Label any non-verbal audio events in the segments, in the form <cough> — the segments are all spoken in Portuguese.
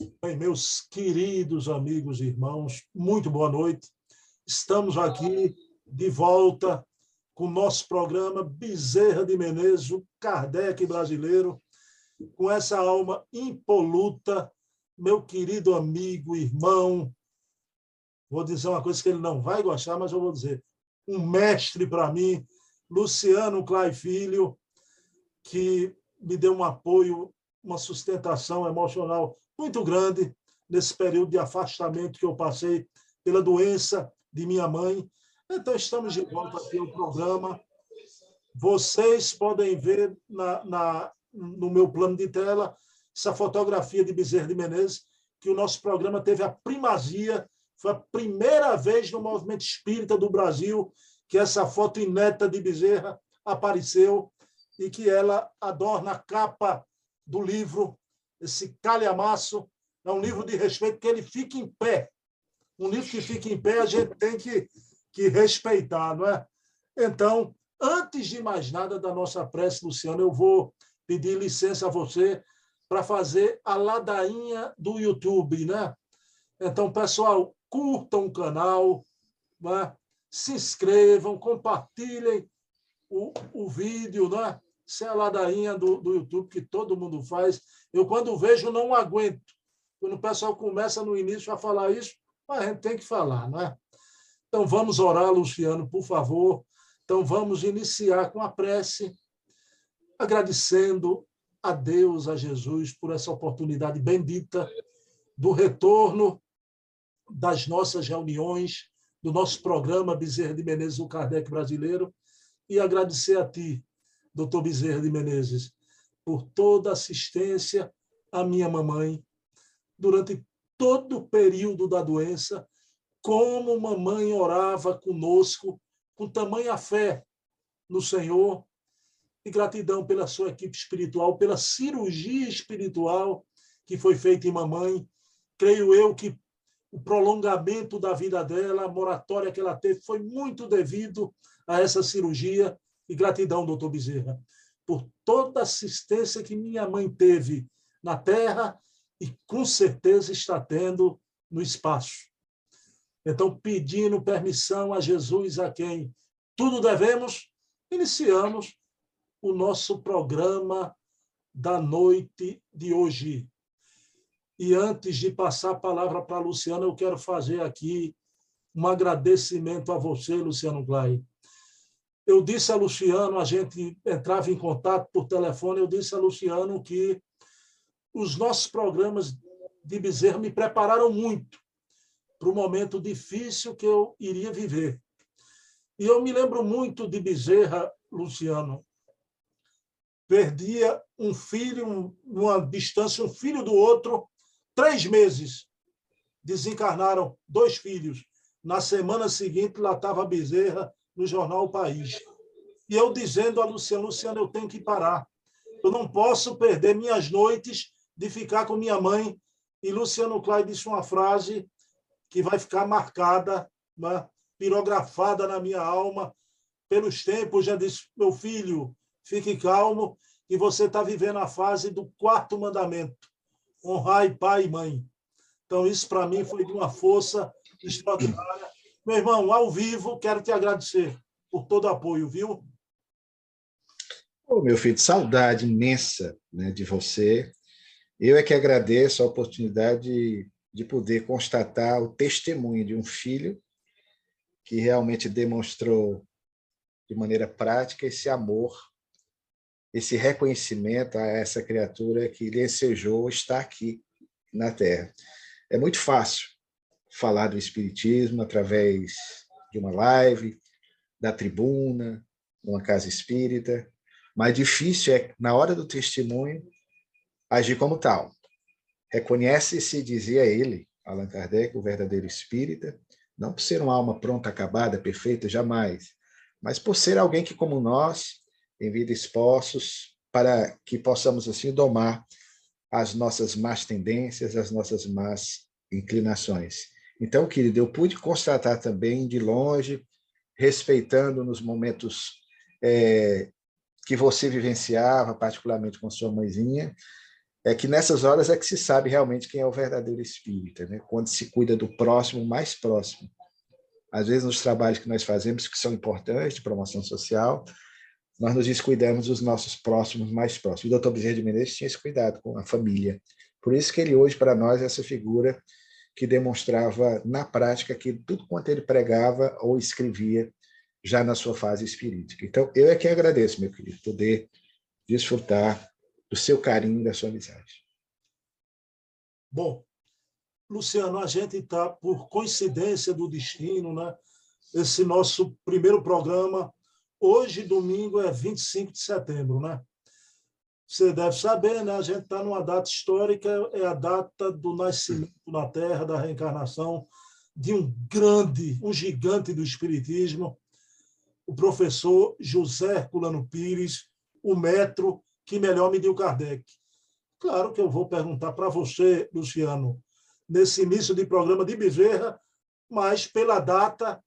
Bem, meus queridos amigos e irmãos, muito boa noite. Estamos aqui de volta com o nosso programa Bezerra de Menezes, o Kardec brasileiro, com essa alma impoluta, meu querido amigo, irmão. Vou dizer uma coisa que ele não vai gostar, mas eu vou dizer. Um mestre para mim, Luciano Clay Filho, que me deu um apoio, uma sustentação emocional muito grande nesse período de afastamento que eu passei pela doença de minha mãe. Então, estamos de volta aqui ao programa. Vocês podem ver na, na, no meu plano de tela essa fotografia de Bezerra de Menezes, que o nosso programa teve a primazia, foi a primeira vez no movimento espírita do Brasil que essa foto ineta de Bezerra apareceu e que ela adorna a capa do livro esse calhamaço, é um livro de respeito, que ele fica em pé. Um livro que fica em pé, a gente tem que, que respeitar, não é? Então, antes de mais nada da nossa prece, Luciano, eu vou pedir licença a você para fazer a ladainha do YouTube, né? Então, pessoal, curtam o canal, né? se inscrevam, compartilhem o, o vídeo, né? Isso é a ladainha do, do YouTube que todo mundo faz. Eu, quando vejo, não aguento. Quando o pessoal começa no início a falar isso, a gente tem que falar, não é? Então, vamos orar, Luciano, por favor. Então, vamos iniciar com a prece, agradecendo a Deus, a Jesus, por essa oportunidade bendita do retorno das nossas reuniões, do nosso programa Bezerra de Menezes, o Kardec brasileiro, e agradecer a Ti, doutor Bezerra de Menezes, por toda a assistência à minha mamãe durante todo o período da doença, como mamãe orava conosco com tamanha fé no Senhor e gratidão pela sua equipe espiritual, pela cirurgia espiritual que foi feita em mamãe. Creio eu que o prolongamento da vida dela, a moratória que ela teve, foi muito devido a essa cirurgia e gratidão, doutor Bezerra, por toda a assistência que minha mãe teve na Terra e com certeza está tendo no espaço. Então, pedindo permissão a Jesus, a quem tudo devemos, iniciamos o nosso programa da noite de hoje. E antes de passar a palavra para a Luciana, eu quero fazer aqui um agradecimento a você, Luciano Glay, eu disse a Luciano, a gente entrava em contato por telefone, eu disse a Luciano que os nossos programas de Bezerra me prepararam muito para o momento difícil que eu iria viver. E eu me lembro muito de Bezerra, Luciano. Perdia um filho, numa distância, um filho do outro, três meses. Desencarnaram dois filhos. Na semana seguinte, lá estava Bezerra no jornal O País. E eu dizendo a Luciana, Luciana, eu tenho que parar. Eu não posso perder minhas noites de ficar com minha mãe. E Luciano Clay disse uma frase que vai ficar marcada, né, pirografada na minha alma pelos tempos. Já disse, meu filho, fique calmo, que você está vivendo a fase do quarto mandamento. Honrai pai e mãe. Então, isso para mim foi de uma força extraordinária meu irmão, ao vivo, quero te agradecer por todo o apoio, viu? Oh, meu filho, saudade imensa né, de você. Eu é que agradeço a oportunidade de, de poder constatar o testemunho de um filho que realmente demonstrou de maneira prática esse amor, esse reconhecimento a essa criatura que desejou estar aqui na Terra. É muito fácil falar do Espiritismo através de uma live, da tribuna, numa casa espírita, mas difícil é, na hora do testemunho, agir como tal. Reconhece-se, dizia ele, Allan Kardec, o verdadeiro espírita, não por ser uma alma pronta, acabada, perfeita, jamais, mas por ser alguém que, como nós, envia esforços para que possamos, assim, domar as nossas más tendências, as nossas más inclinações. Então, querido, eu pude constatar também de longe, respeitando nos momentos é, que você vivenciava, particularmente com sua mãezinha, é que nessas horas é que se sabe realmente quem é o verdadeiro espírita, né? quando se cuida do próximo mais próximo. Às vezes, nos trabalhos que nós fazemos, que são importantes, de promoção social, nós nos descuidamos dos nossos próximos mais próximos. O doutor Bezerra de Menezes tinha esse cuidado com a família. Por isso que ele hoje, para nós, é essa figura que demonstrava na prática que tudo quanto ele pregava ou escrevia já na sua fase espiritual. Então, eu é que agradeço, meu querido, poder desfrutar do seu carinho, da sua amizade. Bom, Luciano, a gente está, por coincidência do destino, né? Esse nosso primeiro programa, hoje, domingo, é 25 de setembro, né? Você deve saber, né? A gente está numa data histórica, é a data do nascimento na Terra, da reencarnação de um grande, um gigante do Espiritismo, o professor José Herculano Pires, o metro que melhor mediu Kardec. Claro que eu vou perguntar para você, Luciano, nesse início de programa de Bezerra, mas pela data,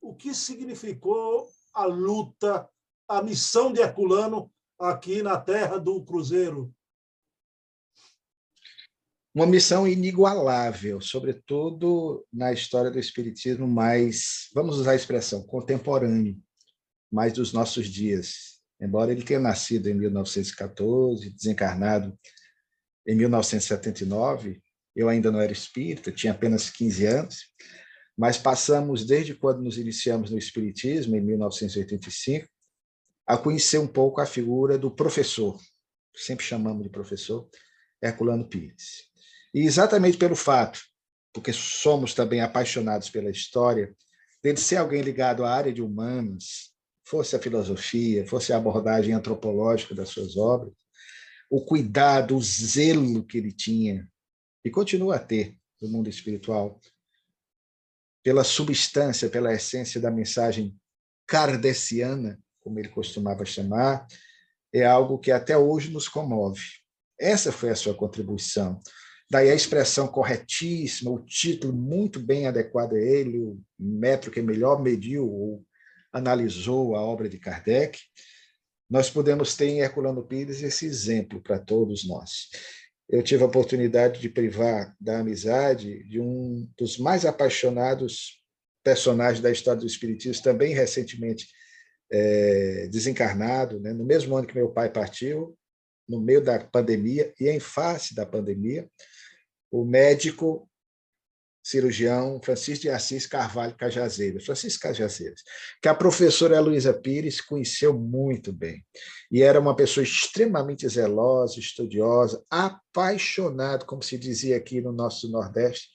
o que significou a luta, a missão de Herculano aqui na terra do Cruzeiro? Uma missão inigualável, sobretudo na história do Espiritismo mais, vamos usar a expressão, contemporâneo, mais dos nossos dias embora ele tenha nascido em 1914, desencarnado em 1979, eu ainda não era espírita, tinha apenas 15 anos, mas passamos, desde quando nos iniciamos no Espiritismo, em 1985, a conhecer um pouco a figura do professor, sempre chamamos de professor, Herculano Pires. E exatamente pelo fato, porque somos também apaixonados pela história, dele ser alguém ligado à área de humanas, fosse a filosofia, fosse a abordagem antropológica das suas obras, o cuidado, o zelo que ele tinha, e continua a ter no mundo espiritual, pela substância, pela essência da mensagem kardeciana, como ele costumava chamar, é algo que até hoje nos comove. Essa foi a sua contribuição. Daí a expressão corretíssima, o título muito bem adequado a ele, o metro que melhor mediu, ou analisou a obra de Kardec, nós podemos ter em Herculano Pires esse exemplo para todos nós. Eu tive a oportunidade de privar da amizade de um dos mais apaixonados personagens da história do Espiritismo, também recentemente é, desencarnado, né? no mesmo ano que meu pai partiu, no meio da pandemia e em face da pandemia, o médico cirurgião Francisco de Assis Carvalho Cajazeiras, Francisco Cajazeiras, que a professora Luísa Pires conheceu muito bem. E era uma pessoa extremamente zelosa, estudiosa, apaixonada, como se dizia aqui no nosso Nordeste,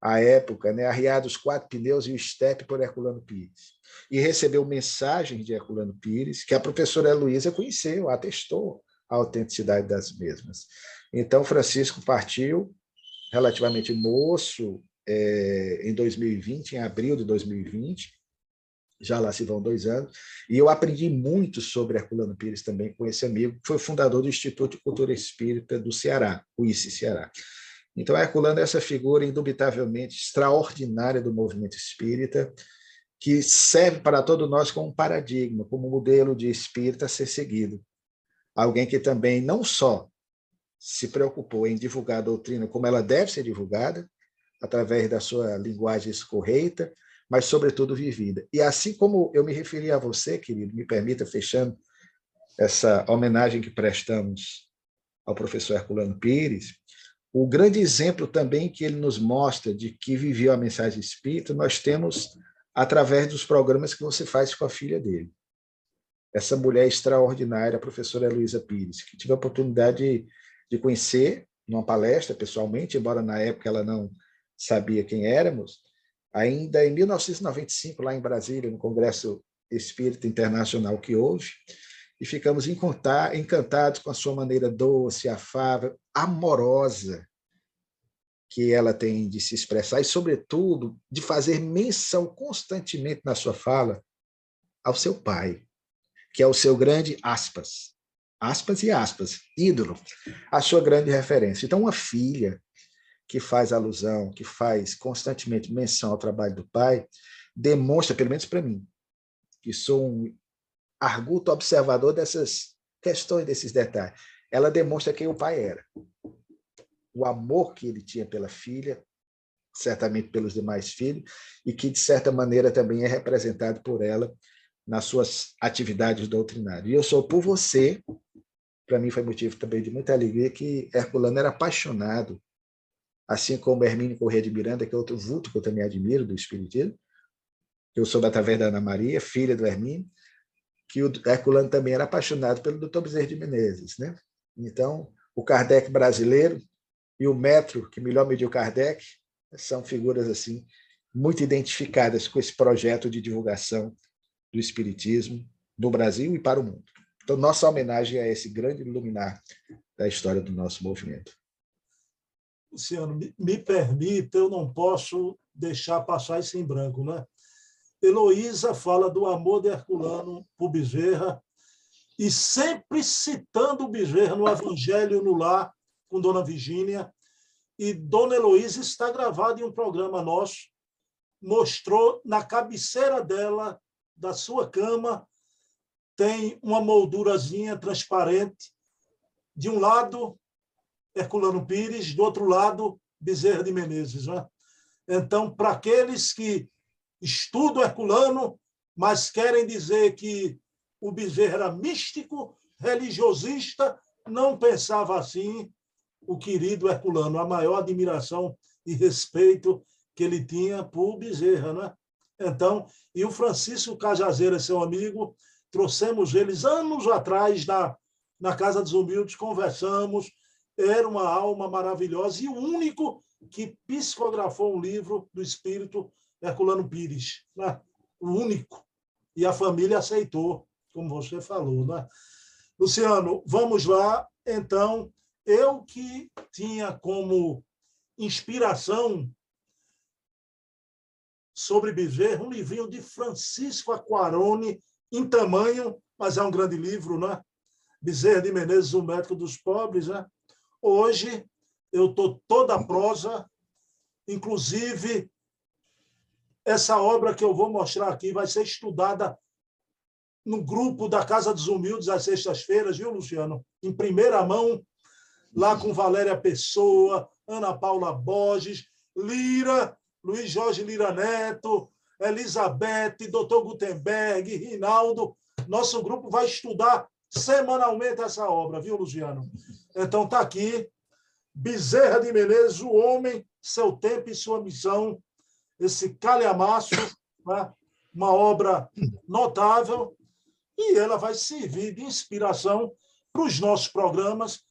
à época, né, arriado os quatro pneus e o estepe por Herculano Pires. E recebeu mensagens de Herculano Pires, que a professora Luísa conheceu, atestou a autenticidade das mesmas. Então, Francisco partiu relativamente moço, é, em 2020, em abril de 2020, já lá se vão dois anos, e eu aprendi muito sobre Herculano Pires também com esse amigo, que foi fundador do Instituto de Cultura Espírita do Ceará, o ICE Ceará. Então, Herculano é essa figura indubitavelmente extraordinária do movimento espírita, que serve para todos nós como paradigma, como modelo de espírita a ser seguido. Alguém que também não só se preocupou em divulgar a doutrina como ela deve ser divulgada, através da sua linguagem escorreita, mas, sobretudo, vivida. E assim como eu me referi a você, querido, me permita, fechando essa homenagem que prestamos ao professor Herculano Pires, o grande exemplo também que ele nos mostra de que viveu a mensagem espírita, nós temos através dos programas que você faz com a filha dele. Essa mulher extraordinária, a professora Heloísa Pires, que tive a oportunidade de, de conhecer numa palestra pessoalmente, embora na época ela não sabia quem éramos, ainda em 1995, lá em Brasília, no Congresso Espírita Internacional que houve, e ficamos encantados com a sua maneira doce, afável, amorosa que ela tem de se expressar e, sobretudo, de fazer menção constantemente na sua fala ao seu pai, que é o seu grande aspas, aspas e aspas, ídolo, a sua grande referência. Então, uma filha que faz alusão, que faz constantemente menção ao trabalho do pai, demonstra, pelo menos para mim, que sou um arguto observador dessas questões, desses detalhes, ela demonstra quem o pai era. O amor que ele tinha pela filha, certamente pelos demais filhos, e que, de certa maneira, também é representado por ela nas suas atividades doutrinárias. E eu sou por você, para mim foi motivo também de muita alegria, que Herculano era apaixonado, assim como Hermínio Corrêa de Miranda, que é outro vulto que eu também admiro do Espiritismo, eu sou da através da Ana Maria, filha do Hermínio, que o Herculano também era apaixonado pelo Dr. Bezerra de Menezes. Né? Então, o Kardec brasileiro e o metro que melhor mediu Kardec são figuras assim muito identificadas com esse projeto de divulgação do Espiritismo no Brasil e para o mundo. Então, nossa homenagem a esse grande luminar da história do nosso movimento. Luciano, me permita, eu não posso deixar passar isso em branco, né? Heloísa fala do amor de Herculano por Bezerra e sempre citando o Bezerra no Evangelho no Lar com Dona Virgínia. E Dona Heloísa está gravada em um programa nosso, mostrou na cabeceira dela da sua cama tem uma moldurazinha transparente. De um lado, Herculano Pires, do outro lado, Bezerra de Menezes. Né? Então, para aqueles que estudam Herculano, mas querem dizer que o Bezerra era místico, religiosista, não pensava assim o querido Herculano, a maior admiração e respeito que ele tinha por Bezerra. Né? Então, e o Francisco Cajazeira, seu amigo, trouxemos eles anos atrás na, na Casa dos Humildes, conversamos, era uma alma maravilhosa e o único que psicografou um livro do espírito Herculano Pires, né? o único. E a família aceitou, como você falou. Né? Luciano, vamos lá. Então, eu que tinha como inspiração sobre Bezerra, um livrinho de Francisco Aquarone, em tamanho, mas é um grande livro, né? Bezerra de Menezes, o médico dos pobres, né? Hoje eu estou toda a prosa, inclusive essa obra que eu vou mostrar aqui vai ser estudada no grupo da Casa dos Humildes às sextas-feiras, viu, Luciano? Em primeira mão, lá com Valéria Pessoa, Ana Paula Borges, Lira Luiz Jorge Lira Neto, Elizabeth, Dr. Gutenberg, Rinaldo. Nosso grupo vai estudar semanalmente essa obra, viu, Luciano? Então está aqui, Bezerra de Menezes, o homem, seu tempo e sua missão, esse calhamaço, né? uma obra notável, e ela vai servir de inspiração para os nossos programas.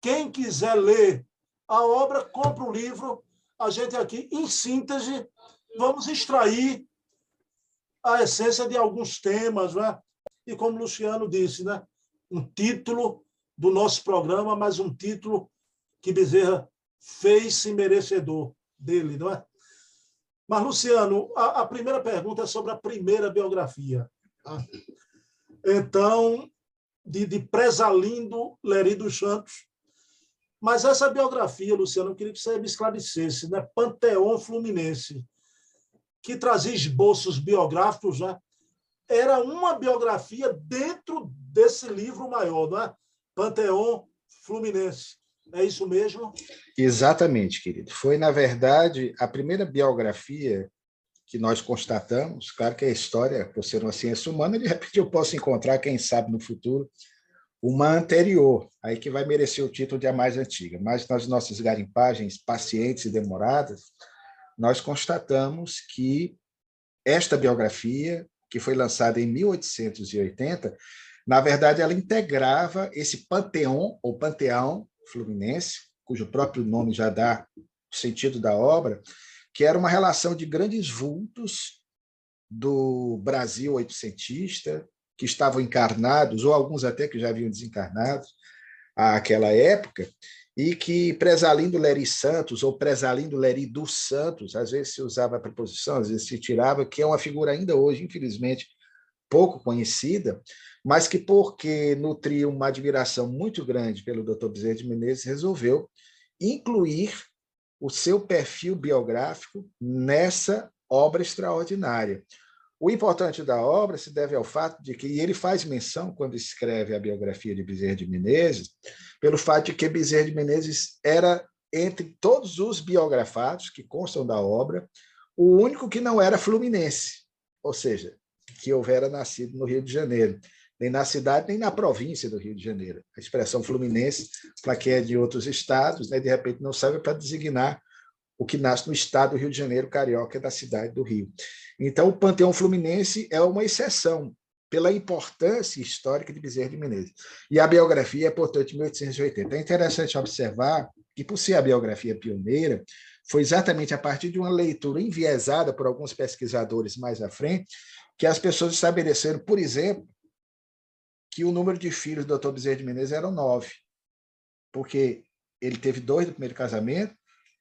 Quem quiser ler a obra, compra o livro, a gente aqui, em síntese, vamos extrair a essência de alguns temas, né? E como Luciano disse, né? Um título do nosso programa, mas um título que Bezerra fez-se merecedor dele, não é? Mas, Luciano, a, a, primeira pergunta é sobre a primeira biografia. Tá? Então, de, de Presalindo Leri dos Santos, mas essa biografia, Luciano, eu queria que você me esclarecesse, né? Panteão Fluminense, que trazia esboços biográficos, né? era uma biografia dentro desse livro maior, não é? Panteão Fluminense. É isso mesmo? Exatamente, querido. Foi, na verdade, a primeira biografia que nós constatamos. Claro que a história, por ser uma ciência humana, de repente eu posso encontrar, quem sabe no futuro, uma anterior, aí que vai merecer o título de a mais antiga. Mas nas nossas garimpagens pacientes e demoradas, nós constatamos que esta biografia, que foi lançada em 1880, na verdade, ela integrava esse panteão, ou panteão fluminense, cujo próprio nome já dá o sentido da obra, que era uma relação de grandes vultos do Brasil oitocentista, que estavam encarnados, ou alguns até que já haviam desencarnado àquela época, e que Presalindo Leri Santos, ou Presalindo Leri dos Santos, às vezes se usava a preposição, às vezes se tirava, que é uma figura ainda hoje, infelizmente, pouco conhecida, mas que, porque nutria uma admiração muito grande pelo Dr. Bezerra de Menezes, resolveu incluir o seu perfil biográfico nessa obra extraordinária O importante da obra se deve ao fato de que ele faz menção, quando escreve a biografia de Bezerra de Menezes, pelo fato de que Bezerra de Menezes era, entre todos os biografados que constam da obra, o único que não era fluminense, ou seja, que houvera nascido no Rio de Janeiro, nem na cidade, nem na província do Rio de Janeiro. A expressão fluminense, para quem é de outros estados, né, de repente não serve para designar o que nasce no estado do Rio de Janeiro, carioca, da cidade do Rio. Então, o Panteão Fluminense é uma exceção pela importância histórica de Bezerra de Menezes. E a biografia é, portanto, de 1880. É interessante observar que, por ser a biografia pioneira, foi exatamente a partir de uma leitura enviesada por alguns pesquisadores mais à frente que as pessoas estabeleceram, por exemplo, que o número de filhos do Dr. Bezerra de Menezes eram nove, porque ele teve dois do primeiro casamento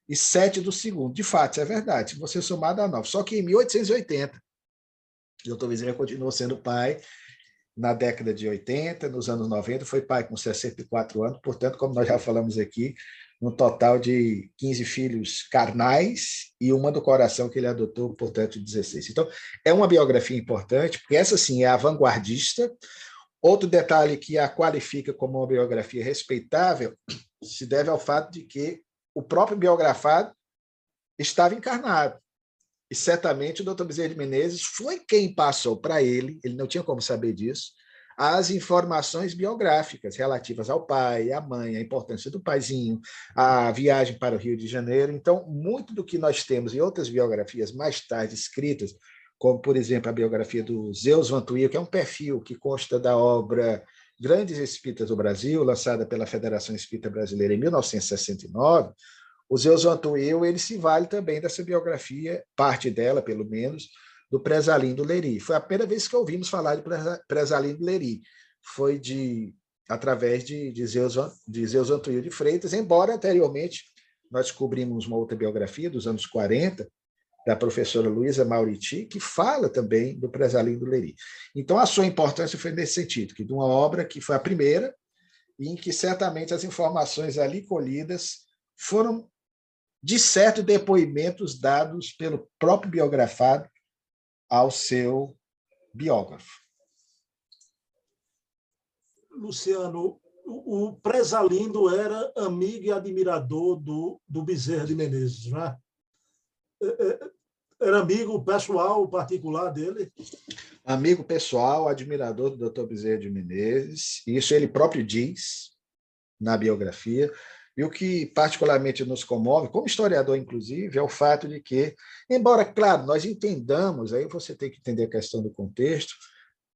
e sete do segundo. De fato, isso é verdade. Se você somar, dá nove. Só que em 1880, o doutor Bezerra continuou sendo pai na década de 80, nos anos 90, foi pai com 64 anos, portanto, como nós já falamos aqui, um total de 15 filhos carnais e uma do coração que ele adotou, portanto, 16. Então, é uma biografia importante, porque essa sim é a vanguardista. Outro detalhe que a qualifica como uma biografia respeitável se deve ao fato de que o próprio biografado estava encarnado. E certamente o doutor Bezerra de Menezes foi quem passou para ele, ele não tinha como saber disso, as informações biográficas relativas ao pai, à mãe, a importância do paizinho, a viagem para o Rio de Janeiro. Então, muito do que nós temos em outras biografias mais tarde escritas, como, por exemplo, a biografia do Zeus Vantuil, que é um perfil que consta da obra Grandes Espíritas do Brasil, lançada pela Federação Espírita Brasileira em 1969, o Zeus Antuil, ele se vale também dessa biografia, parte dela, pelo menos, do Presalim do Leri. Foi a primeira vez que ouvimos falar de Presalim do Leri. Foi de através de, de, Zeus, de Zeus Antuil de Freitas, embora anteriormente nós descobrimos uma outra biografia dos anos 40, da professora Luísa Mauriti, que fala também do Presalim do Leri. Então, a sua importância foi nesse sentido, que de uma obra que foi a primeira, e em que certamente as informações ali colhidas foram, de certo, depoimentos dados pelo próprio biografado ao seu biógrafo. Luciano, o, Presalindo era amigo e admirador do, do Bezerra de Menezes, não é? é, é era amigo pessoal, particular dele? Amigo pessoal, admirador do Dr. Bezerra de Menezes. Isso ele próprio diz na biografia. E o que particularmente nos comove, como historiador, inclusive, é o fato de que, embora, claro, nós entendamos, aí você tem que entender a questão do contexto,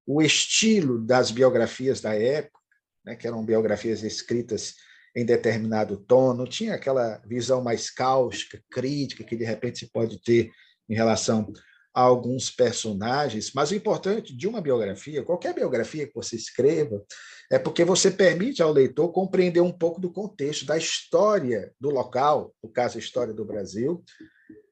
o estilo das biografias da época, né, que eram biografias escritas em determinado tom, não tinha aquela visão mais cáustica, crítica, que de repente se pode ter em relação a alguns personagens, mas o importante de uma biografia, qualquer biografia que você escreva, é porque você permite ao leitor compreender um pouco do contexto, da história do local, no caso, a história do Brasil,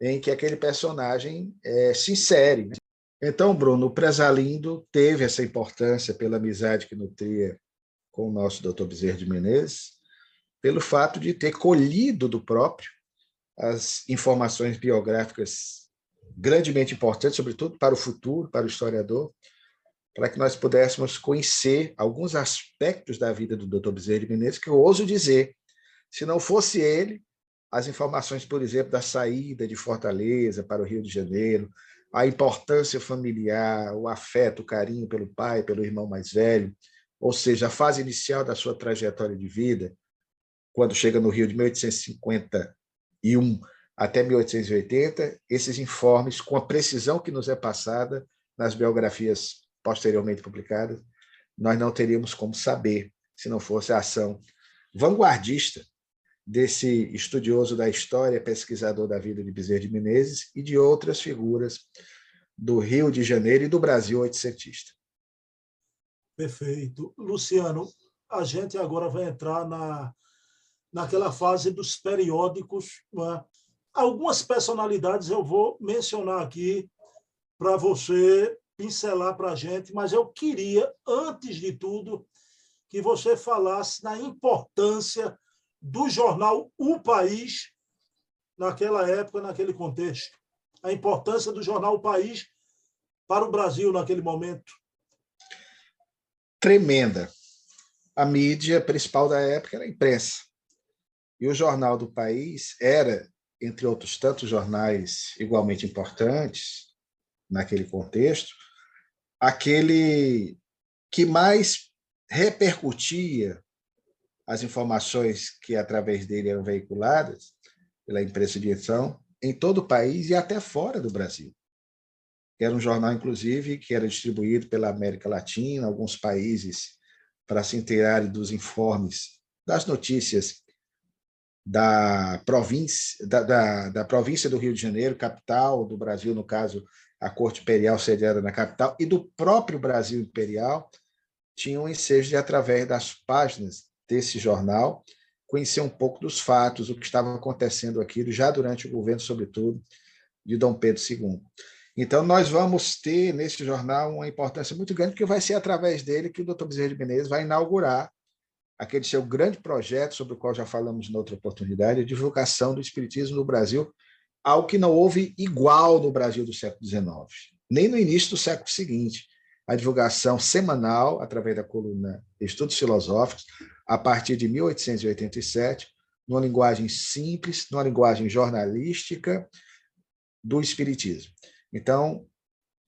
em que aquele personagem é, se insere. Né? Então, Bruno, o Presalindo teve essa importância pela amizade que nutria com o nosso doutor Bezerra de Menezes, pelo fato de ter colhido do próprio as informações biográficas grandemente importante, sobretudo para o futuro, para o historiador, para que nós pudéssemos conhecer alguns aspectos da vida do Dr. Bezerra Menezes, que eu ouso dizer, se não fosse ele, as informações, por exemplo, da saída de Fortaleza para o Rio de Janeiro, a importância familiar, o afeto, o carinho pelo pai, pelo irmão mais velho, ou seja, a fase inicial da sua trajetória de vida, quando chega no Rio de 1851, até 1880, esses informes, com a precisão que nos é passada nas biografias posteriormente publicadas, nós não teríamos como saber se não fosse a ação vanguardista desse estudioso da história, pesquisador da vida de Bezerra de Menezes e de outras figuras do Rio de Janeiro e do Brasil oitocentista. Perfeito. Luciano, a gente agora vai entrar na, naquela fase dos periódicos, é? Algumas personalidades eu vou mencionar aqui para você pincelar para a gente, mas eu queria, antes de tudo, que você falasse na importância do jornal O País naquela época, naquele contexto. A importância do jornal O País para o Brasil naquele momento? Tremenda. A mídia principal da época era a imprensa. E o Jornal do País era, entre outros tantos jornais igualmente importantes naquele contexto, aquele que mais repercutia as informações que através dele eram veiculadas pela imprensa de edição em todo o país e até fora do Brasil. Era um jornal, inclusive, que era distribuído pela América Latina, alguns países, para se inteirarem dos informes, das notícias da província, da, da, da, província do Rio de Janeiro, capital do Brasil, no caso, a Corte Imperial sediada na capital, e do próprio Brasil Imperial, tinham ensejo de, através das páginas desse jornal, conhecer um pouco dos fatos, o que estava acontecendo aqui, já durante o governo, sobretudo, de Dom Pedro II. Então, nós vamos ter nesse jornal uma importância muito grande, porque vai ser através dele que o doutor Bezerra de Menezes vai inaugurar aquele seu grande projeto, sobre o qual já falamos em outra oportunidade, a divulgação do Espiritismo no Brasil, algo que não houve igual no Brasil do século XIX, nem no início do século seguinte. A divulgação semanal, através da coluna Estudos Filosóficos, a partir de 1887, numa linguagem simples, numa linguagem jornalística do Espiritismo. Então,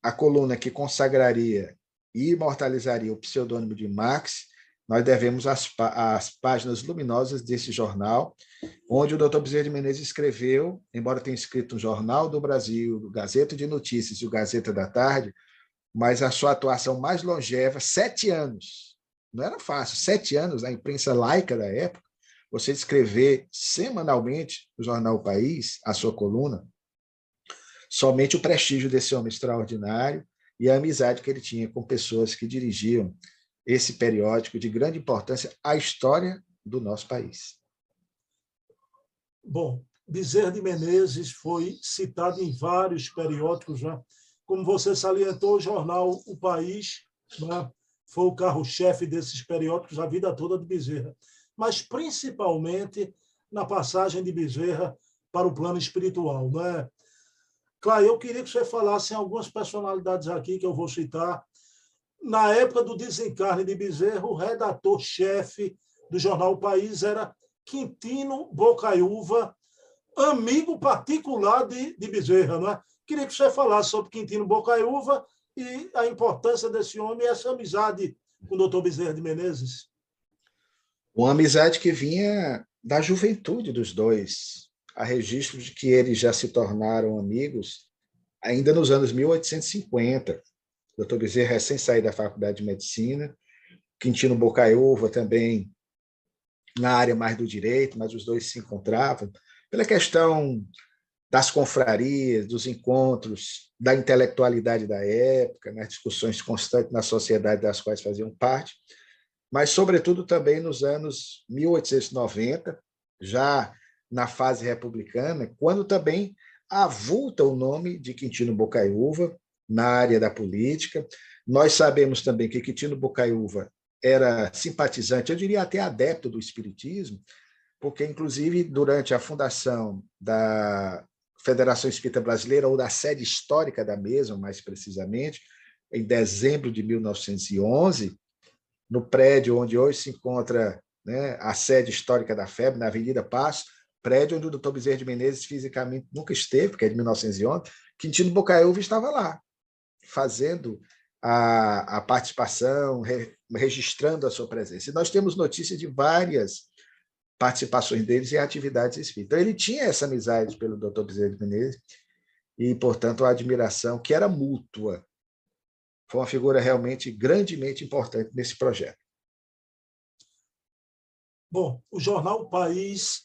a coluna que consagraria e imortalizaria o pseudônimo de Marx, nós devemos as, as páginas luminosas desse jornal, onde o Dr. Bezerra de Menezes escreveu, embora tenha escrito no Jornal do Brasil, o Gazeta de Notícias e o Gazeta da Tarde, mas a sua atuação mais longeva, sete anos. Não era fácil, sete anos na imprensa laica da época, você escrever semanalmente no jornal o País, a sua coluna, somente o prestígio desse homem extraordinário e a amizade que ele tinha com pessoas que dirigiam esse periódico de grande importância à história do nosso país. Bom, Bezerra de Menezes foi citado em vários periódicos, né? como você salientou, o jornal O País né? foi o carro-chefe desses periódicos a vida toda de Bezerra, mas principalmente na passagem de Bezerra para o plano espiritual. Né? Claro, eu queria que você falasse em algumas personalidades aqui que eu vou citar. Na época do desencarne de Bezerra, o redator-chefe do jornal o País era Quintino Bocaiúva, amigo particular de, de Bezerra. Não é? Queria que você falasse sobre Quintino Bocaiúva e a importância desse homem e essa amizade com o doutor Bezerra de Menezes. Uma amizade que vinha da juventude dos dois há registros de que eles já se tornaram amigos ainda nos anos 1850. Doutor Bezerra, recém saído da Faculdade de Medicina, Quintino Bocaiúva também na área mais do direito, mas os dois se encontravam. Pela questão das confrarias, dos encontros, da intelectualidade da época, nas discussões constantes na sociedade das quais faziam parte, mas, sobretudo, também nos anos 1890, já na fase republicana, quando também avulta o nome de Quintino Bocaiúva na área da política. Nós sabemos também que Quintino Bocaiúva era simpatizante, eu diria até adepto do espiritismo, porque inclusive durante a fundação da Federação Espírita Brasileira ou da sede histórica da mesma, mais precisamente, em dezembro de 1911, no prédio onde hoje se encontra né, a sede histórica da FEB, na Avenida Passo, prédio onde o doutor Bezerra de Menezes fisicamente nunca esteve, porque é de 1911, Quintino Bocaiúva estava lá, fazendo a, a participação, re, registrando a sua presença. E nós temos notícia de várias participações deles em atividades espíritas. Então, ele tinha essa amizade pelo doutor Bezerra de Menezes e, portanto, a admiração que era mútua. Foi uma figura realmente grandemente importante nesse projeto. Bom, o jornal País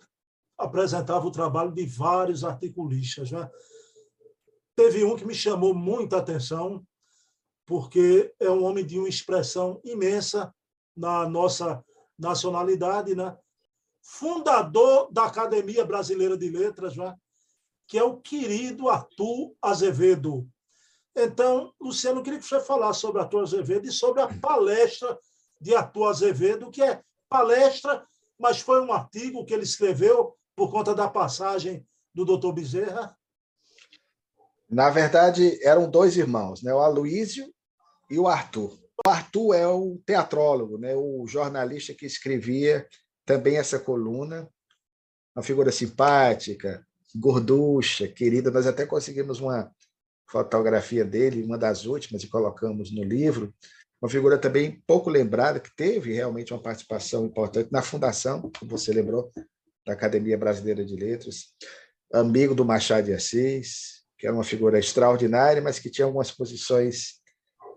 apresentava o trabalho de vários articulistas. Né? Teve um que me chamou muita atenção, porque é um homem de uma expressão imensa na nossa nacionalidade, né? fundador da Academia Brasileira de Letras, né? que é o querido Arthur Azevedo. Então, Luciano, eu queria que você falasse sobre Arthur Azevedo e sobre a palestra de Arthur Azevedo, que é palestra, mas foi um artigo que ele escreveu por conta da passagem do doutor Bezerra? Na verdade, eram dois irmãos, né? o Aloísio e o Arthur. O Arthur é o teatrólogo, né? o jornalista que escrevia também essa coluna, uma figura simpática, gorducha, querida. Nós até conseguimos uma fotografia dele, uma das últimas, e colocamos no livro. Uma figura também pouco lembrada, que teve realmente uma participação importante na fundação, como você lembrou, da Academia Brasileira de Letras, amigo do Machado de Assis, que era uma figura extraordinária, mas que tinha algumas posições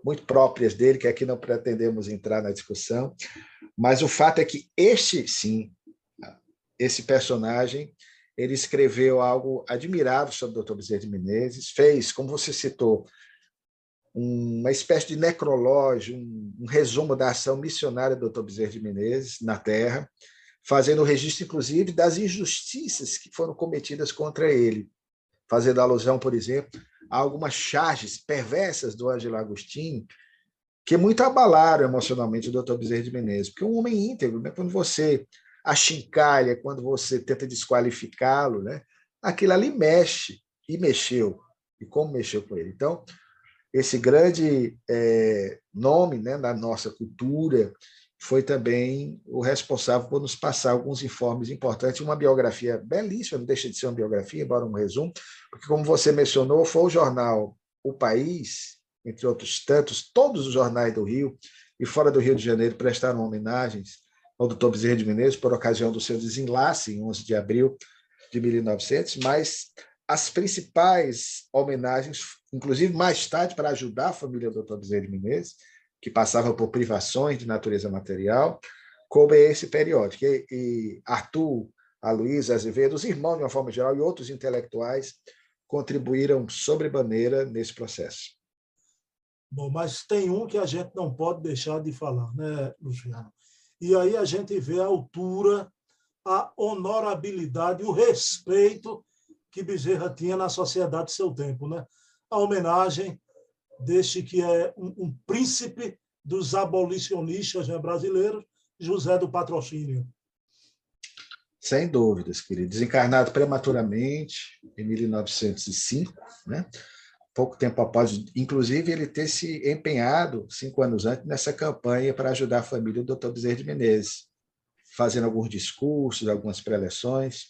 muito próprias dele, que aqui não pretendemos entrar na discussão. Mas o fato é que este, sim, esse personagem, ele escreveu algo admirável sobre o Dr. Bezerra de Menezes, fez, como você citou, uma espécie de necrológio, um, um resumo da ação missionária do Dr. Bezerra de Menezes na Terra, fazendo o registro, inclusive, das injustiças que foram cometidas contra ele, fazendo alusão, por exemplo, a algumas charges perversas do Ângelo Agostinho, que muito abalaram emocionalmente o doutor Bezerra de Menezes, porque um homem íntegro, né? quando você achincalha, quando você tenta desqualificá-lo, né? aquilo ali mexe, e mexeu, e como mexeu com ele. Então, esse grande é, nome né, na nossa cultura, foi também o responsável por nos passar alguns informes importantes, uma biografia belíssima, não deixa de ser uma biografia, embora um resumo, porque, como você mencionou, foi o jornal O País, entre outros tantos, todos os jornais do Rio e fora do Rio de Janeiro prestaram homenagens ao doutor Bezerra de Menezes por ocasião do seu desenlace, em 11 de abril de 1900, mas as principais homenagens, inclusive mais tarde, para ajudar a família do doutor Bezerra de Menezes, que passava por privações de natureza material, como é esse periódico. E, e Arthur, a Luísa Azevedo, os irmãos, de uma forma geral, e outros intelectuais contribuíram sobremaneira nesse processo. Bom, mas tem um que a gente não pode deixar de falar, né, Luciano? E aí a gente vê a altura, a honorabilidade, o respeito que Bezerra tinha na sociedade do seu tempo, né? A homenagem deste que é um, um príncipe dos abolicionistas né, brasileiros, José do Patrocínio. Sem dúvidas, querido. Desencarnado prematuramente, em 1905, né? pouco tempo após, inclusive, ele ter se empenhado, cinco anos antes, nessa campanha para ajudar a família do Dr. Bezerra de Menezes, fazendo alguns discursos, algumas preleções,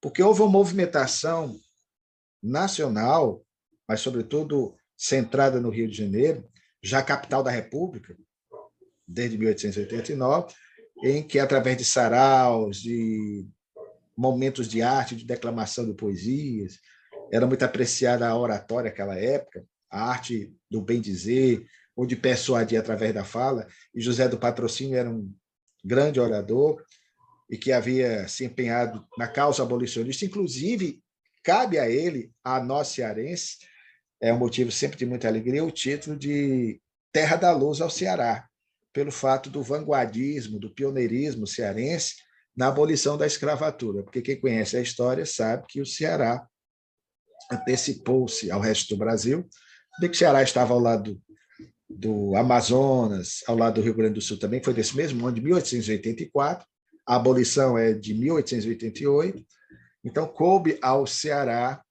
porque houve uma movimentação nacional, mas, sobretudo, centrada no Rio de Janeiro, já capital da República, desde 1889, em que, através de saraus, de momentos de arte, de declamação de poesias, era muito apreciada a oratória naquela época, a arte do bem dizer, ou de persuadir através da fala, e José do Patrocínio era um grande orador e que havia se empenhado na causa abolicionista, inclusive cabe a ele, a nós cearense, é um motivo sempre de muita alegria, o título de Terra da Luz ao Ceará, pelo fato do vanguardismo, do pioneirismo cearense na abolição da escravatura, porque quem conhece a história sabe que o Ceará antecipou-se ao resto do Brasil, de que o Ceará estava ao lado do Amazonas, ao lado do Rio Grande do Sul também, foi desse mesmo ano, de 1884, a abolição é de 1888, então coube ao Ceará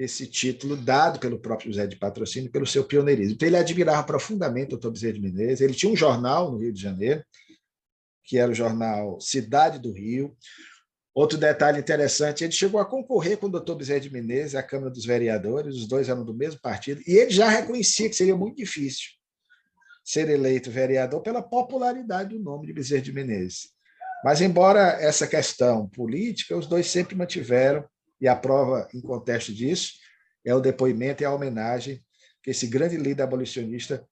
esse título dado pelo próprio José de Patrocínio, pelo seu pioneirismo. Então, ele admirava profundamente o doutor Bezerra de Menezes. Ele tinha um jornal no Rio de Janeiro, que era o jornal Cidade do Rio. Outro detalhe interessante, ele chegou a concorrer com o doutor Bezerra de Menezes à Câmara dos Vereadores, os dois eram do mesmo partido, e ele já reconhecia que seria muito difícil ser eleito vereador pela popularidade do nome de Bezerra de Menezes. Mas, embora essa questão política, os dois sempre mantiveram e a prova em contexto disso é o depoimento e a homenagem que esse grande líder abolicionista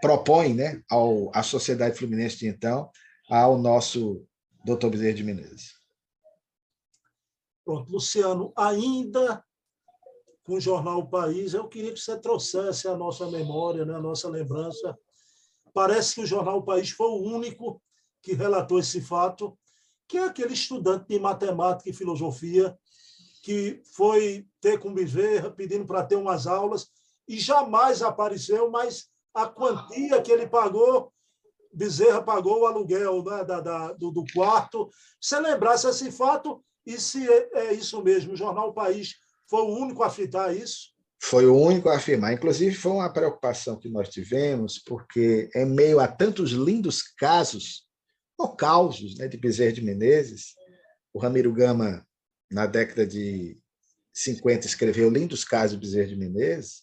propõe né, ao, à sociedade fluminense de então, ao nosso doutor Bezerra de Menezes. Pronto, Luciano, ainda com o jornal País, eu queria que você trouxesse a nossa memória, né, a nossa lembrança. Parece que o jornal País foi o único que relatou esse fato que é aquele estudante de matemática e filosofia que foi ter com Bezerra, pedindo para ter umas aulas, e jamais apareceu, mas a quantia que ele pagou, Bezerra pagou o aluguel né, da, da do, do, quarto. Você lembrasse esse fato, e se é, é isso mesmo, o jornal País foi o único a afirmar isso? Foi o único a afirmar. Inclusive, foi uma preocupação que nós tivemos, porque, em meio a tantos lindos casos, ou causos, né, de Bezerra de Menezes, o Ramiro Gama, na década de 50, escreveu lindos casos de Bezerra de Menezes,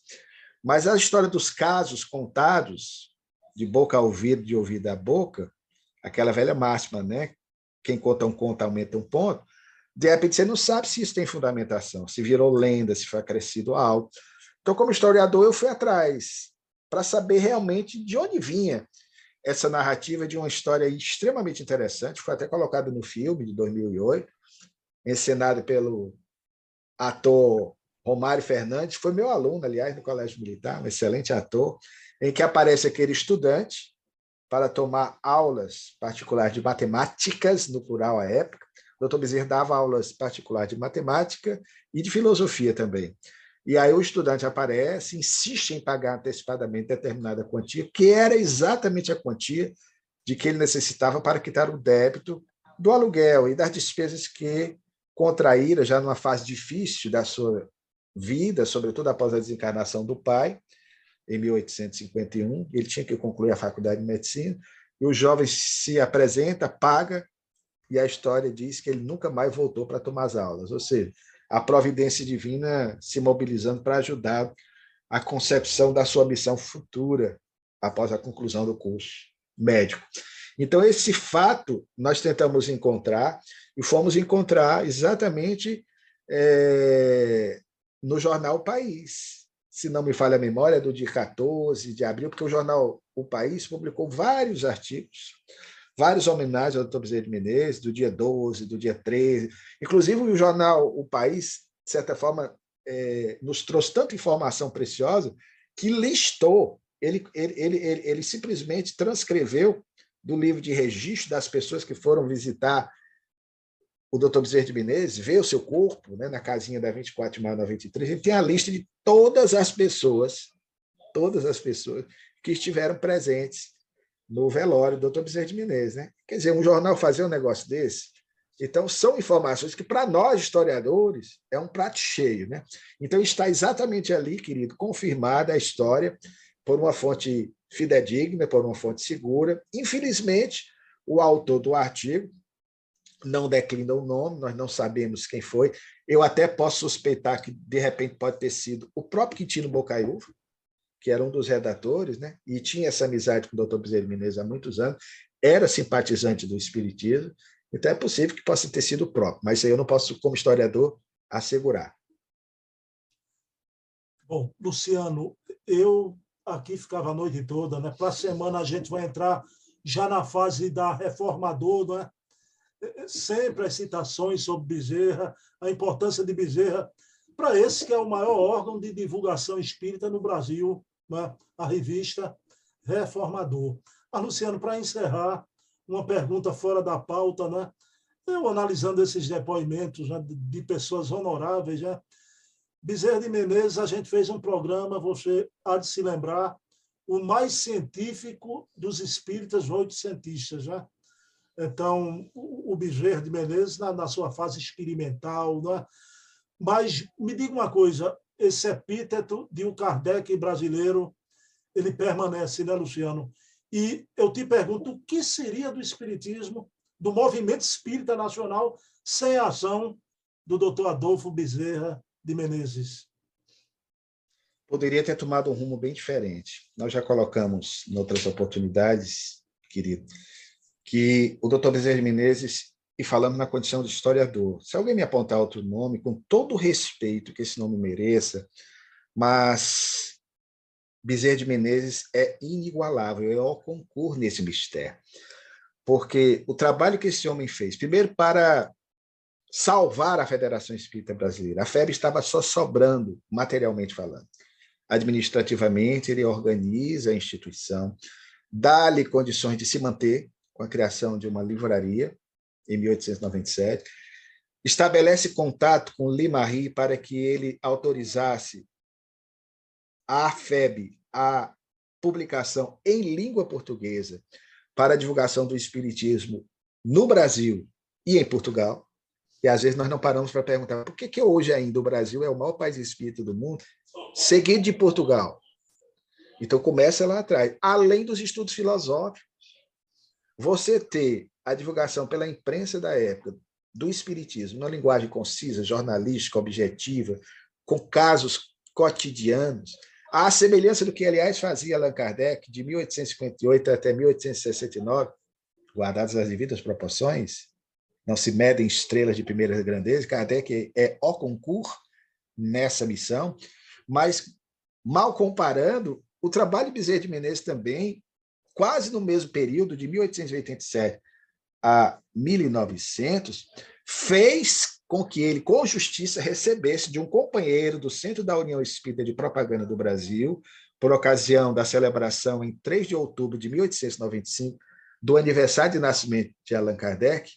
mas a história dos casos contados, de boca a ouvido, de ouvido a boca, aquela velha máxima, né? Quem conta um conto aumenta um ponto. De repente, você não sabe se isso tem fundamentação, se virou lenda, se foi acrescido algo. Então, como historiador, eu fui atrás para saber realmente de onde vinha essa narrativa de uma história extremamente interessante, foi até colocada no filme de 2008, encenado pelo ator Romário Fernandes, foi meu aluno, aliás, no Colégio Militar, um excelente ator, em que aparece aquele estudante para tomar aulas particulares de matemáticas, no plural à época, o doutor Bezerra dava aulas particulares de matemática e de filosofia também. E aí o estudante aparece, insiste em pagar antecipadamente determinada quantia, que era exatamente a quantia de que ele necessitava para quitar o débito do aluguel e das despesas que contraíra já numa fase difícil da sua vida, sobretudo após a desencarnação do pai, em 1851. Ele tinha que concluir a faculdade de medicina, e o jovem se apresenta, paga e a história diz que ele nunca mais voltou para tomar as aulas, ou seja, a providência divina se mobilizando para ajudar a concepção da sua missão futura após a conclusão do curso médico. Então, esse fato nós tentamos encontrar e fomos encontrar exatamente é, no jornal País. Se não me falha a memória, do dia 14 de abril, porque o jornal O País publicou vários artigos várias homenagens ao Dr. Bezerra de Menezes, do dia 12, do dia 13. Inclusive, o jornal O País, de certa forma, é, nos trouxe tanta informação preciosa que listou, ele, ele, ele, ele, ele simplesmente transcreveu do livro de registro das pessoas que foram visitar o Dr. Bezerra de Menezes, ver o seu corpo né, na casinha da 24 de maio de 93, ele tem a lista de todas as pessoas, todas as pessoas que estiveram presentes no velório do Dr. Bezerra de Menezes. Né? Quer dizer, um jornal fazer um negócio desse. Então, são informações que, para nós, historiadores, é um prato cheio. Né? Então, está exatamente ali, querido, confirmada a história por uma fonte fidedigna, por uma fonte segura. Infelizmente, o autor do artigo não declina o nome, nós não sabemos quem foi. Eu até posso suspeitar que, de repente, pode ter sido o próprio Quintino Bocaiúva, que era um dos redatores, né? e tinha essa amizade com o doutor Bezerra Menezes há muitos anos, era simpatizante do Espiritismo, então é possível que possa ter sido próprio, mas aí eu não posso, como historiador, assegurar. Bom, Luciano, eu aqui ficava a noite toda, né? Para a semana a gente vai entrar já na fase da reformador, né? Sempre as citações sobre Bezerra, a importância de Bezerra para esse que é o maior órgão de divulgação espírita no Brasil, né? a revista Reformador. Mas, Luciano, para encerrar, uma pergunta fora da pauta, né? Eu analisando esses depoimentos né, de pessoas honoráveis, né? Bezerra de Menezes, a gente fez um programa, você há de se lembrar, o mais científico dos espíritas oitocentistas, né? Então, o Bezerra de Menezes, na, na sua fase experimental, né? Mas me diga uma coisa, esse epíteto de um Kardec brasileiro, ele permanece, né, Luciano? E eu te pergunto, o que seria do espiritismo, do movimento espírita nacional, sem a ação do doutor Adolfo Bezerra de Menezes? Poderia ter tomado um rumo bem diferente. Nós já colocamos em outras oportunidades, querido, que o doutor Bezerra de Menezes e falando na condição de historiador. Se alguém me apontar outro nome, com todo o respeito que esse nome mereça, mas Bezerra de Menezes é inigualável, é o concurso nesse mistério. Porque o trabalho que esse homem fez, primeiro para salvar a Federação Espírita Brasileira, a FEB estava só sobrando, materialmente falando. Administrativamente, ele organiza a instituição, dá-lhe condições de se manter com a criação de uma livraria, em 1897, estabelece contato com Limarie para que ele autorizasse a FEB a publicação em língua portuguesa para a divulgação do espiritismo no Brasil e em Portugal. E às vezes nós não paramos para perguntar por que, que hoje ainda o Brasil é o maior país espírita do mundo, seguido de Portugal. Então começa lá atrás. Além dos estudos filosóficos, você ter a divulgação pela imprensa da época do espiritismo, numa linguagem concisa, jornalística, objetiva, com casos cotidianos, à semelhança do que, aliás, fazia Allan Kardec de 1858 até 1869, guardadas as devidas proporções, não se medem estrelas de primeira grandeza, Kardec é o concurso nessa missão, mas, mal comparando, o trabalho de Bezerra de Menezes também, quase no mesmo período, de 1887 a 1900, fez com que ele, com justiça, recebesse de um companheiro do Centro da União Espírita de Propaganda do Brasil, por ocasião da celebração em 3 de outubro de 1895, do aniversário de nascimento de Allan Kardec,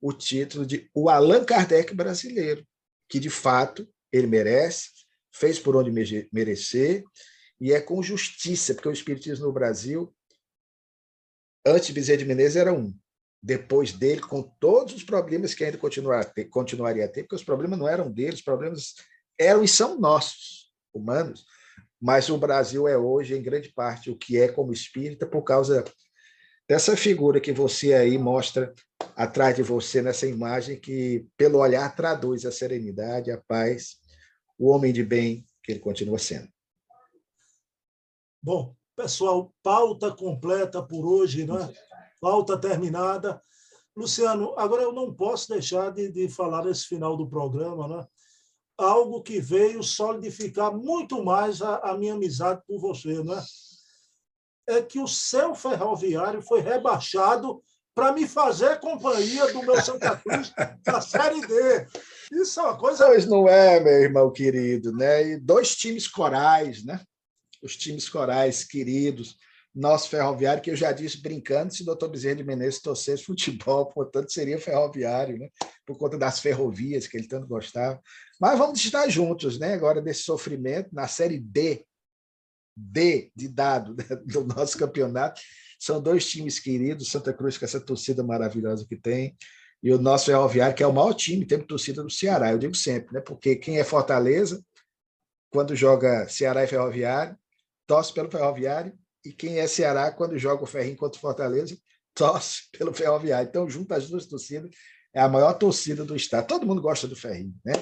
o título de O Allan Kardec Brasileiro, que de fato ele merece, fez por onde merecer, e é com justiça, porque o Espiritismo no Brasil, antes de Bezerra de Menezes, era um, depois dele, com todos os problemas que ainda continuaria a ter, porque os problemas não eram dele, os problemas eram e são nossos, humanos, mas o Brasil é hoje, em grande parte, o que é como espírita, por causa dessa figura que você aí mostra atrás de você nessa imagem, que, pelo olhar, traduz a serenidade, a paz, o homem de bem que ele continua sendo. Bom, pessoal, pauta completa por hoje, não é? Pauta terminada. Luciano, agora eu não posso deixar de, de falar esse final do programa, né? algo que veio solidificar muito mais a, a minha amizade por você. Né? É que o seu ferroviário foi rebaixado para me fazer companhia do meu Santa Cruz da Série D. Isso é uma coisa. Pois não é, meu irmão querido, né? E dois times corais, né? Os times corais queridos nosso ferroviário, que eu já disse brincando, se o doutor Bezerra de Menezes torcesse futebol, <laughs> portanto, seria ferroviário, né? por conta das ferrovias que ele tanto gostava. Mas vamos estar juntos, né? agora desse sofrimento, na série D, D de dado né? <laughs> do nosso campeonato. São dois times queridos, Santa Cruz, com essa torcida maravilhosa que tem, e o nosso ferroviário, que é o maior time, tem torcida do Ceará, eu digo sempre, né? porque quem é Fortaleza, quando joga Ceará e Ferroviário, torce pelo Ferroviário e quem é Ceará, quando joga o Ferrinho contra o Fortaleza, torce <laughs> pelo Ferroviário. Então, junto as duas torcidas, é a maior torcida do estado. Todo mundo gosta do Ferrinho, né?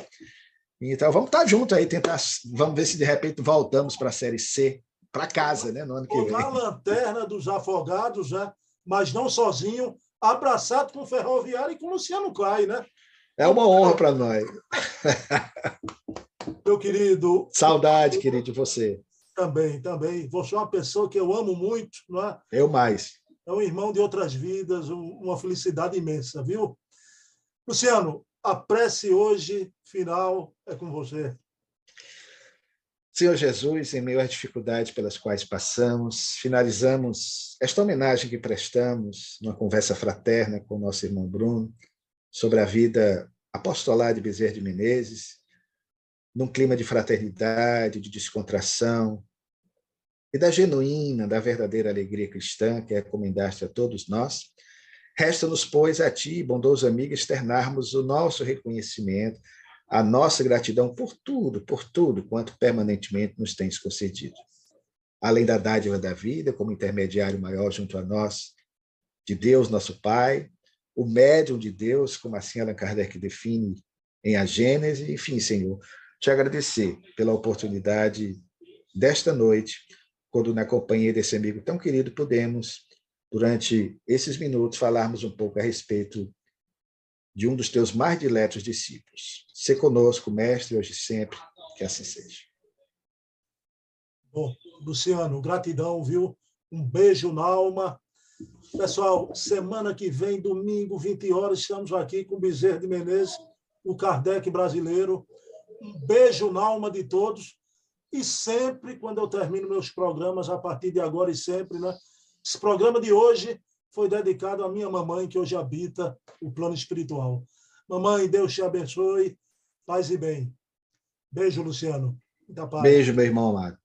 Então, vamos estar junto aí, tentar. Vamos ver se de repente voltamos para a Série C, para casa, né? No ano que vem. Na lanterna dos afogados, né? mas não sozinho, abraçado com o Ferroviário e com o Luciano Clay, né? É uma honra para nós. Meu querido. Saudade, querido, de você. Também, também. Você é uma pessoa que eu amo muito, não é? Eu mais. É um irmão de outras vidas, uma felicidade imensa, viu? Luciano, a prece hoje, final, é com você. Senhor Jesus, em meio às dificuldades pelas quais passamos, finalizamos esta homenagem que prestamos numa conversa fraterna com o nosso irmão Bruno sobre a vida apostolar de Bezerra de Menezes, num clima de fraternidade, de descontração, e da genuína, da verdadeira alegria cristã que recomendaste a todos nós, resta-nos, pois, a ti, bondoso amigo, externarmos o nosso reconhecimento, a nossa gratidão por tudo, por tudo quanto permanentemente nos tens concedido. Além da dádiva da vida, como intermediário maior junto a nós, de Deus, nosso Pai, o médium de Deus, como assim Allan Kardec define em A Gênese, enfim, Senhor, te agradecer pela oportunidade desta noite quando na companhia desse amigo tão querido pudemos, durante esses minutos, falarmos um pouco a respeito de um dos teus mais diletos discípulos. Se conosco, mestre, hoje e sempre, que assim seja. Bom, Luciano, gratidão, viu? Um beijo na alma. Pessoal, semana que vem, domingo, 20 horas, estamos aqui com Bezerra de Menezes, o Kardec brasileiro. Um beijo na alma de todos. E sempre, quando eu termino meus programas, a partir de agora e sempre, né? Esse programa de hoje foi dedicado à minha mamãe, que hoje habita o plano espiritual. Mamãe, Deus te abençoe, paz e bem. Beijo, Luciano. Beijo, meu irmão amado.